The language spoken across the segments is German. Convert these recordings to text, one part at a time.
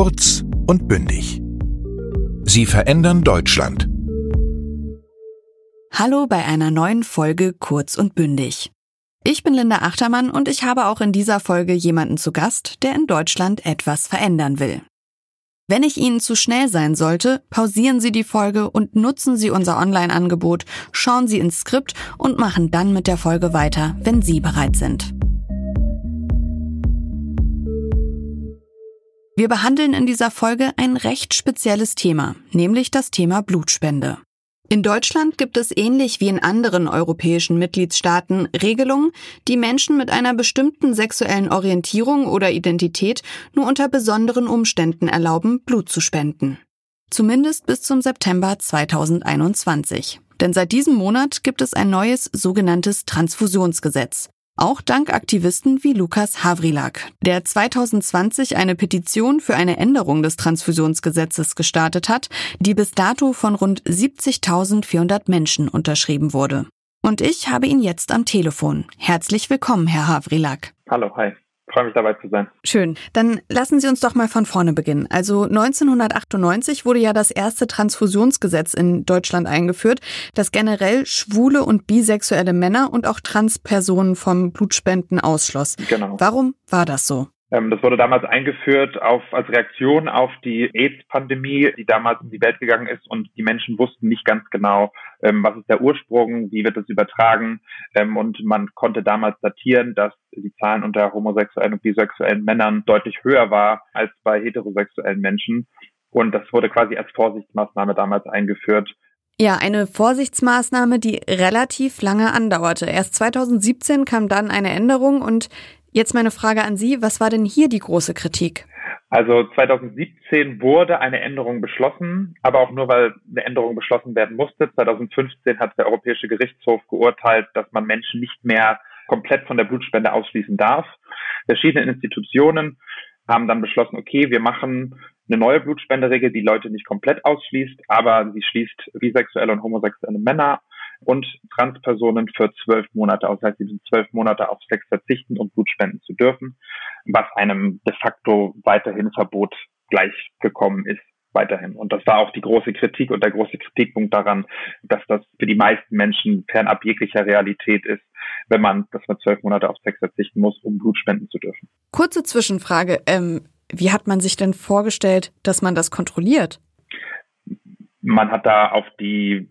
Kurz und bündig. Sie verändern Deutschland. Hallo bei einer neuen Folge Kurz und bündig. Ich bin Linda Achtermann und ich habe auch in dieser Folge jemanden zu Gast, der in Deutschland etwas verändern will. Wenn ich Ihnen zu schnell sein sollte, pausieren Sie die Folge und nutzen Sie unser Online-Angebot, schauen Sie ins Skript und machen dann mit der Folge weiter, wenn Sie bereit sind. Wir behandeln in dieser Folge ein recht spezielles Thema, nämlich das Thema Blutspende. In Deutschland gibt es ähnlich wie in anderen europäischen Mitgliedstaaten Regelungen, die Menschen mit einer bestimmten sexuellen Orientierung oder Identität nur unter besonderen Umständen erlauben, Blut zu spenden. Zumindest bis zum September 2021. Denn seit diesem Monat gibt es ein neues sogenanntes Transfusionsgesetz. Auch dank Aktivisten wie Lukas Havrilak, der 2020 eine Petition für eine Änderung des Transfusionsgesetzes gestartet hat, die bis dato von rund 70.400 Menschen unterschrieben wurde. Und ich habe ihn jetzt am Telefon. Herzlich willkommen, Herr Havrilak. Hallo, hi freue mich dabei zu sein. Schön. Dann lassen Sie uns doch mal von vorne beginnen. Also 1998 wurde ja das erste Transfusionsgesetz in Deutschland eingeführt, das generell schwule und bisexuelle Männer und auch Transpersonen vom Blutspenden ausschloss. Genau. Warum war das so? Ähm, das wurde damals eingeführt auf, als Reaktion auf die AIDS-Pandemie, die damals in die Welt gegangen ist und die Menschen wussten nicht ganz genau, ähm, was ist der Ursprung, wie wird es übertragen ähm, und man konnte damals datieren, dass die Zahlen unter homosexuellen und bisexuellen Männern deutlich höher war als bei heterosexuellen Menschen und das wurde quasi als Vorsichtsmaßnahme damals eingeführt. Ja, eine Vorsichtsmaßnahme, die relativ lange andauerte. Erst 2017 kam dann eine Änderung und Jetzt meine Frage an Sie, was war denn hier die große Kritik? Also 2017 wurde eine Änderung beschlossen, aber auch nur, weil eine Änderung beschlossen werden musste. 2015 hat der Europäische Gerichtshof geurteilt, dass man Menschen nicht mehr komplett von der Blutspende ausschließen darf. Verschiedene Institutionen haben dann beschlossen, okay, wir machen eine neue Blutspenderegel, die Leute nicht komplett ausschließt, aber sie schließt bisexuelle und homosexuelle Männer und Transpersonen für zwölf Monate aus. Das heißt, sie sind zwölf Monate auf Sex verzichten und Blut spenden zu dürfen, was einem de facto weiterhin Verbot gleichgekommen ist weiterhin. Und das war auch die große Kritik und der große Kritikpunkt daran, dass das für die meisten Menschen fernab jeglicher Realität ist, wenn man, dass man zwölf Monate auf Sex verzichten muss, um Blut spenden zu dürfen. Kurze Zwischenfrage. Ähm, wie hat man sich denn vorgestellt, dass man das kontrolliert? Man hat da auf die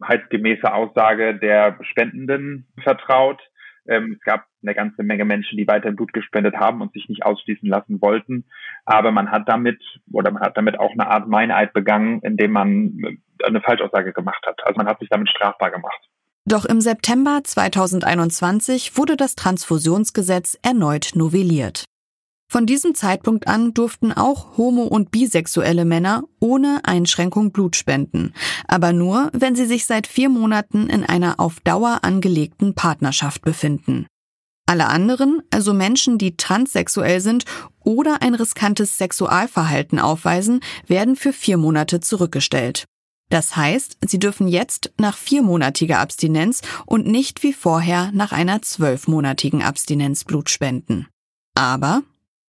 wahrheitsgemäße Aussage der Spendenden vertraut. Ähm, es gab eine ganze Menge Menschen, die weiterhin Blut gespendet haben und sich nicht ausschließen lassen wollten. Aber man hat damit oder man hat damit auch eine Art Meineid begangen, indem man eine Falschaussage gemacht hat. Also man hat sich damit strafbar gemacht. Doch im September 2021 wurde das Transfusionsgesetz erneut novelliert. Von diesem Zeitpunkt an durften auch homo- und bisexuelle Männer ohne Einschränkung Blut spenden, aber nur, wenn sie sich seit vier Monaten in einer auf Dauer angelegten Partnerschaft befinden. Alle anderen, also Menschen, die transsexuell sind oder ein riskantes Sexualverhalten aufweisen, werden für vier Monate zurückgestellt. Das heißt, sie dürfen jetzt nach viermonatiger Abstinenz und nicht wie vorher nach einer zwölfmonatigen Abstinenz Blut spenden. Aber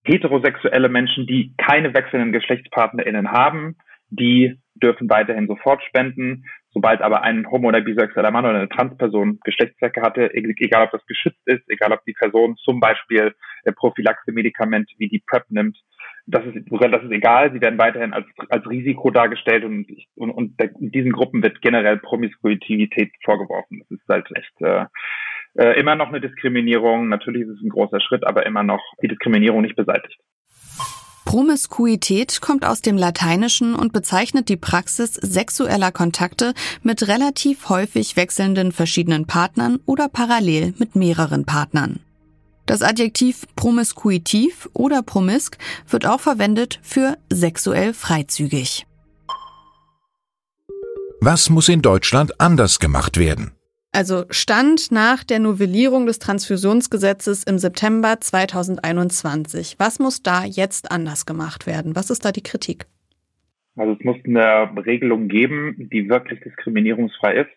heterosexuelle Menschen, die keine wechselnden GeschlechtspartnerInnen haben, die dürfen weiterhin sofort spenden. Sobald aber ein homo- oder bisexueller Mann oder eine Transperson Geschlechtszwecke hatte, e-, egal ob das geschützt ist, egal ob die Person zum Beispiel äh, Prophylaxe-Medikamente wie die PrEP nimmt, das ist, das ist egal. Sie werden weiterhin als, als Risiko dargestellt und, und, und diesen Gruppen wird generell Promiskuitivität vorgeworfen. Das ist halt echt äh, äh, immer noch eine Diskriminierung. Natürlich ist es ein großer Schritt, aber immer noch die Diskriminierung nicht beseitigt. Promiskuität kommt aus dem Lateinischen und bezeichnet die Praxis sexueller Kontakte mit relativ häufig wechselnden verschiedenen Partnern oder parallel mit mehreren Partnern. Das Adjektiv promiskuitiv oder promisk wird auch verwendet für sexuell freizügig. Was muss in Deutschland anders gemacht werden? Also Stand nach der Novellierung des Transfusionsgesetzes im September 2021. Was muss da jetzt anders gemacht werden? Was ist da die Kritik? Also es muss eine Regelung geben, die wirklich diskriminierungsfrei ist.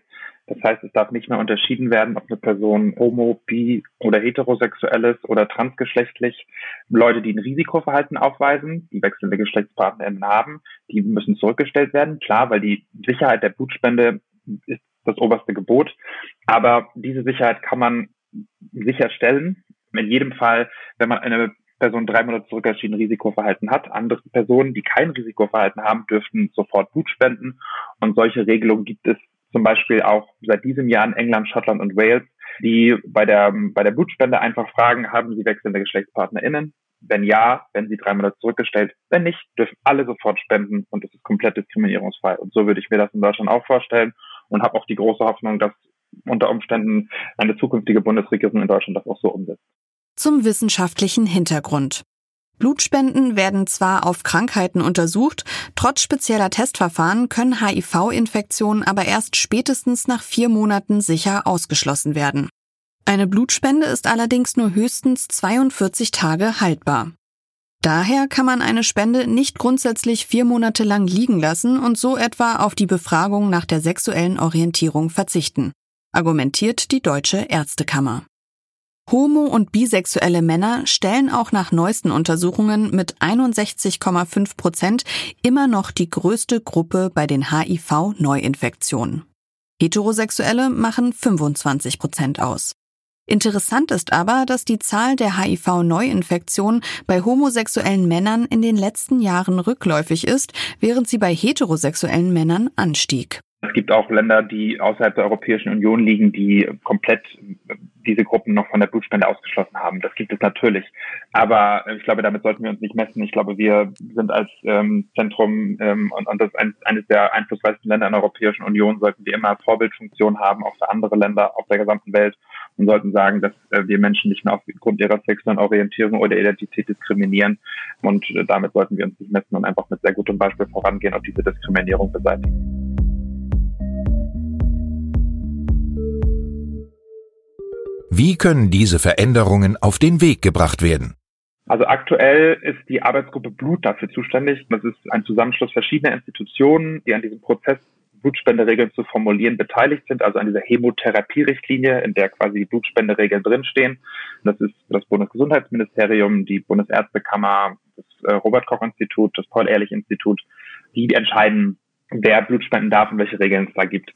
Das heißt, es darf nicht mehr unterschieden werden, ob eine Person homo, bi oder heterosexuell ist oder transgeschlechtlich. Leute, die ein Risikoverhalten aufweisen, die wechselnde GeschlechtspartnerInnen haben, die müssen zurückgestellt werden. Klar, weil die Sicherheit der Blutspende ist das oberste Gebot. Aber diese Sicherheit kann man sicherstellen. In jedem Fall, wenn man eine Person drei Monate zurück erschienen Risikoverhalten hat. Andere Personen, die kein Risikoverhalten haben, dürften sofort Blut spenden. Und solche Regelungen gibt es zum Beispiel auch seit diesem Jahr in England, Schottland und Wales, die bei der, bei der Blutspende einfach fragen, haben sie wechselnde GeschlechtspartnerInnen? Wenn ja, werden sie drei Monate zurückgestellt. Wenn nicht, dürfen alle sofort spenden und es ist komplett diskriminierungsfrei. Und so würde ich mir das in Deutschland auch vorstellen und habe auch die große Hoffnung, dass unter Umständen eine zukünftige Bundesregierung in Deutschland das auch so umsetzt. Zum wissenschaftlichen Hintergrund. Blutspenden werden zwar auf Krankheiten untersucht, trotz spezieller Testverfahren können HIV-Infektionen aber erst spätestens nach vier Monaten sicher ausgeschlossen werden. Eine Blutspende ist allerdings nur höchstens 42 Tage haltbar. Daher kann man eine Spende nicht grundsätzlich vier Monate lang liegen lassen und so etwa auf die Befragung nach der sexuellen Orientierung verzichten, argumentiert die Deutsche Ärztekammer. Homo- und bisexuelle Männer stellen auch nach neuesten Untersuchungen mit 61,5 Prozent immer noch die größte Gruppe bei den HIV-Neuinfektionen. Heterosexuelle machen 25 Prozent aus. Interessant ist aber, dass die Zahl der HIV-Neuinfektionen bei homosexuellen Männern in den letzten Jahren rückläufig ist, während sie bei heterosexuellen Männern anstieg. Es gibt auch Länder, die außerhalb der Europäischen Union liegen, die komplett diese Gruppen noch von der Blutspende ausgeschlossen haben. Das gibt es natürlich. Aber ich glaube, damit sollten wir uns nicht messen. Ich glaube, wir sind als ähm, Zentrum ähm, und, und das ein, eines der einflussreichsten Länder in der Europäischen Union, sollten wir immer Vorbildfunktion haben, auch für andere Länder auf der gesamten Welt und sollten sagen, dass äh, wir Menschen nicht mehr aufgrund ihrer sexuellen Orientierung oder Identität diskriminieren. Und äh, damit sollten wir uns nicht messen und einfach mit sehr gutem Beispiel vorangehen und diese Diskriminierung beseitigen. Wie können diese Veränderungen auf den Weg gebracht werden? Also aktuell ist die Arbeitsgruppe Blut dafür zuständig. Das ist ein Zusammenschluss verschiedener Institutionen, die an diesem Prozess Blutspenderegeln zu formulieren beteiligt sind, also an dieser Hämotherapie-Richtlinie, in der quasi die Blutspenderegeln drinstehen. Das ist das Bundesgesundheitsministerium, die Bundesärztekammer, das äh, Robert-Koch-Institut, das Paul-Ehrlich-Institut, die entscheiden, wer Blut spenden darf und welche Regeln es da gibt.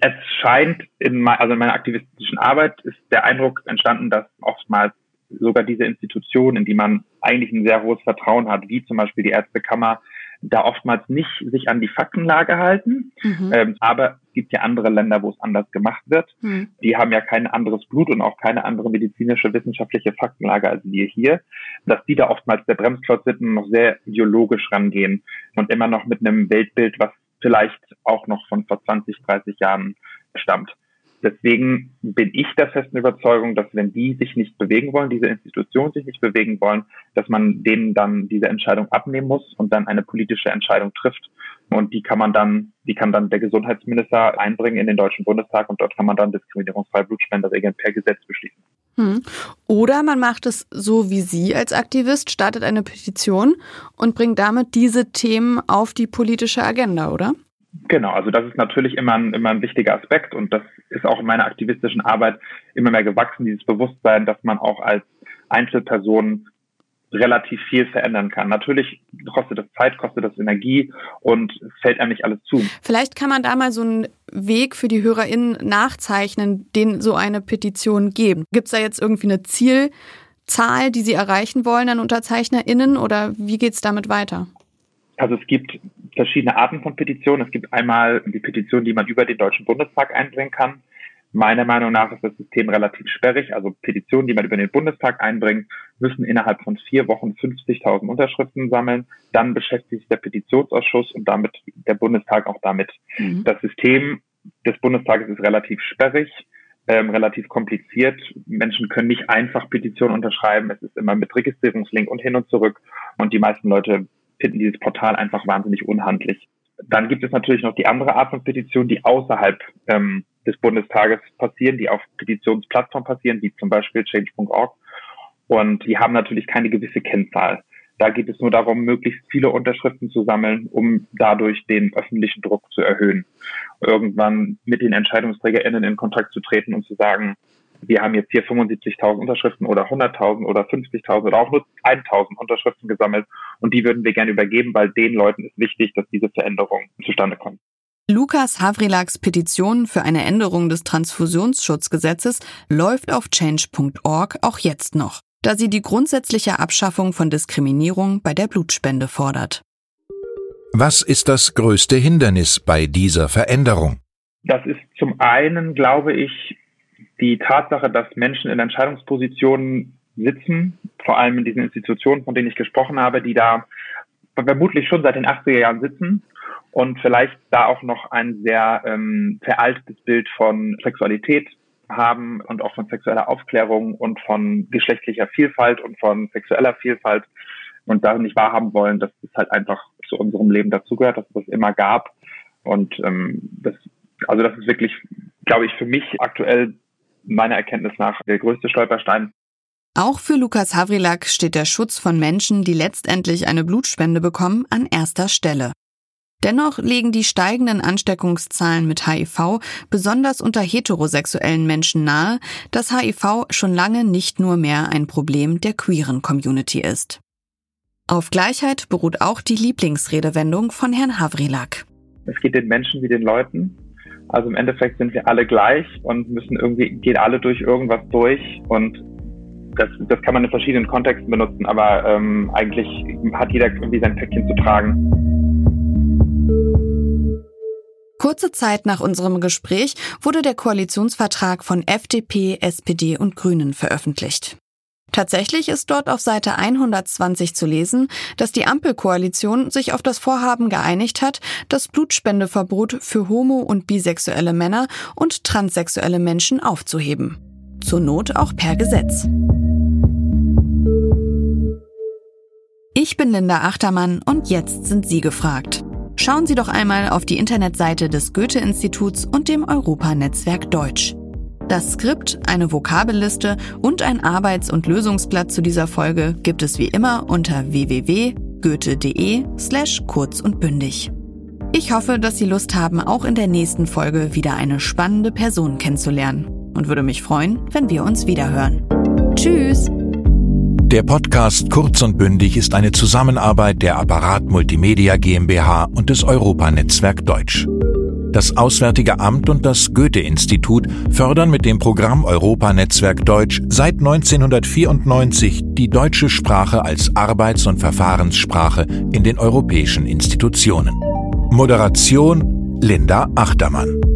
Es scheint, in, also in meiner aktivistischen Arbeit ist der Eindruck entstanden, dass oftmals sogar diese Institutionen, in die man eigentlich ein sehr hohes Vertrauen hat, wie zum Beispiel die Ärztekammer, da oftmals nicht sich an die Faktenlage halten. Mhm. Ähm, aber es gibt ja andere Länder, wo es anders gemacht wird. Mhm. Die haben ja kein anderes Blut und auch keine andere medizinische, wissenschaftliche Faktenlage als wir hier. Dass die da oftmals der Bremsklotz sind und noch sehr ideologisch rangehen und immer noch mit einem Weltbild, was vielleicht auch noch von vor 20, 30 Jahren stammt. Deswegen bin ich der festen Überzeugung, dass wenn die sich nicht bewegen wollen, diese Institutionen sich nicht bewegen wollen, dass man denen dann diese Entscheidung abnehmen muss und dann eine politische Entscheidung trifft. Und die kann man dann, die kann dann der Gesundheitsminister einbringen in den Deutschen Bundestag und dort kann man dann diskriminierungsfreie Blutspenderegeln per Gesetz beschließen. Hm. Oder man macht es so wie Sie als Aktivist, startet eine Petition und bringt damit diese Themen auf die politische Agenda, oder? Genau, also das ist natürlich immer ein, immer ein wichtiger Aspekt und das ist auch in meiner aktivistischen Arbeit immer mehr gewachsen, dieses Bewusstsein, dass man auch als Einzelperson relativ viel verändern kann. Natürlich kostet das Zeit, kostet das Energie und fällt einem nicht alles zu. Vielleicht kann man da mal so einen Weg für die HörerInnen nachzeichnen, den so eine Petition geben. Gibt es da jetzt irgendwie eine Zielzahl, die Sie erreichen wollen an UnterzeichnerInnen oder wie geht es damit weiter? Also es gibt verschiedene Arten von Petitionen. Es gibt einmal die Petition, die man über den Deutschen Bundestag einbringen kann. Meiner Meinung nach ist das System relativ sperrig. Also Petitionen, die man über den Bundestag einbringt, müssen innerhalb von vier Wochen 50.000 Unterschriften sammeln. Dann beschäftigt sich der Petitionsausschuss und damit der Bundestag auch damit. Mhm. Das System des Bundestages ist relativ sperrig. Ähm, relativ kompliziert. Menschen können nicht einfach Petitionen unterschreiben. Es ist immer mit Registrierungslink und hin und zurück. Und die meisten Leute finden dieses Portal einfach wahnsinnig unhandlich. Dann gibt es natürlich noch die andere Art von Petitionen, die außerhalb ähm, des Bundestages passieren, die auf Petitionsplattformen passieren, wie zum Beispiel change.org. Und die haben natürlich keine gewisse Kennzahl. Da geht es nur darum, möglichst viele Unterschriften zu sammeln, um dadurch den öffentlichen Druck zu erhöhen. Irgendwann mit den EntscheidungsträgerInnen in Kontakt zu treten und zu sagen, wir haben jetzt hier 75.000 Unterschriften oder 100.000 oder 50.000 oder auch nur 1.000 Unterschriften gesammelt und die würden wir gerne übergeben, weil den Leuten ist wichtig, dass diese Veränderung zustande kommt. Lukas Havrilaks Petition für eine Änderung des Transfusionsschutzgesetzes läuft auf change.org auch jetzt noch, da sie die grundsätzliche Abschaffung von Diskriminierung bei der Blutspende fordert. Was ist das größte Hindernis bei dieser Veränderung? Das ist zum einen, glaube ich, die Tatsache, dass Menschen in Entscheidungspositionen sitzen, vor allem in diesen Institutionen, von denen ich gesprochen habe, die da vermutlich schon seit den 80er Jahren sitzen und vielleicht da auch noch ein sehr ähm, veraltetes Bild von Sexualität haben und auch von sexueller Aufklärung und von geschlechtlicher Vielfalt und von sexueller Vielfalt und da nicht wahrhaben wollen, dass das halt einfach zu unserem Leben dazugehört, dass es das immer gab. Und ähm, das, also das ist wirklich, glaube ich, für mich aktuell meiner Erkenntnis nach der größte Stolperstein. Auch für Lukas Havrilak steht der Schutz von Menschen, die letztendlich eine Blutspende bekommen, an erster Stelle. Dennoch legen die steigenden Ansteckungszahlen mit HIV besonders unter heterosexuellen Menschen nahe, dass HIV schon lange nicht nur mehr ein Problem der queeren Community ist. Auf Gleichheit beruht auch die Lieblingsredewendung von Herrn Havrilak. Es geht den Menschen wie den Leuten. Also im Endeffekt sind wir alle gleich und müssen irgendwie, gehen alle durch irgendwas durch und das, das kann man in verschiedenen Kontexten benutzen, aber ähm, eigentlich hat jeder irgendwie sein Päckchen zu tragen. Kurze Zeit nach unserem Gespräch wurde der Koalitionsvertrag von FDP, SPD und Grünen veröffentlicht. Tatsächlich ist dort auf Seite 120 zu lesen, dass die Ampelkoalition sich auf das Vorhaben geeinigt hat, das Blutspendeverbot für homo- und bisexuelle Männer und transsexuelle Menschen aufzuheben. Zur Not auch per Gesetz. Ich bin Linda Achtermann und jetzt sind Sie gefragt. Schauen Sie doch einmal auf die Internetseite des Goethe-Instituts und dem Europanetzwerk Deutsch. Das Skript, eine Vokabelliste und ein Arbeits- und Lösungsblatt zu dieser Folge gibt es wie immer unter www.goethe.de slash kurz und bündig. Ich hoffe, dass Sie Lust haben, auch in der nächsten Folge wieder eine spannende Person kennenzulernen und würde mich freuen, wenn wir uns wiederhören. Tschüss! Der Podcast Kurz und Bündig ist eine Zusammenarbeit der Apparat Multimedia GmbH und des Europanetzwerk Deutsch. Das Auswärtige Amt und das Goethe-Institut fördern mit dem Programm Europanetzwerk Deutsch seit 1994 die deutsche Sprache als Arbeits- und Verfahrenssprache in den europäischen Institutionen. Moderation Linda Achtermann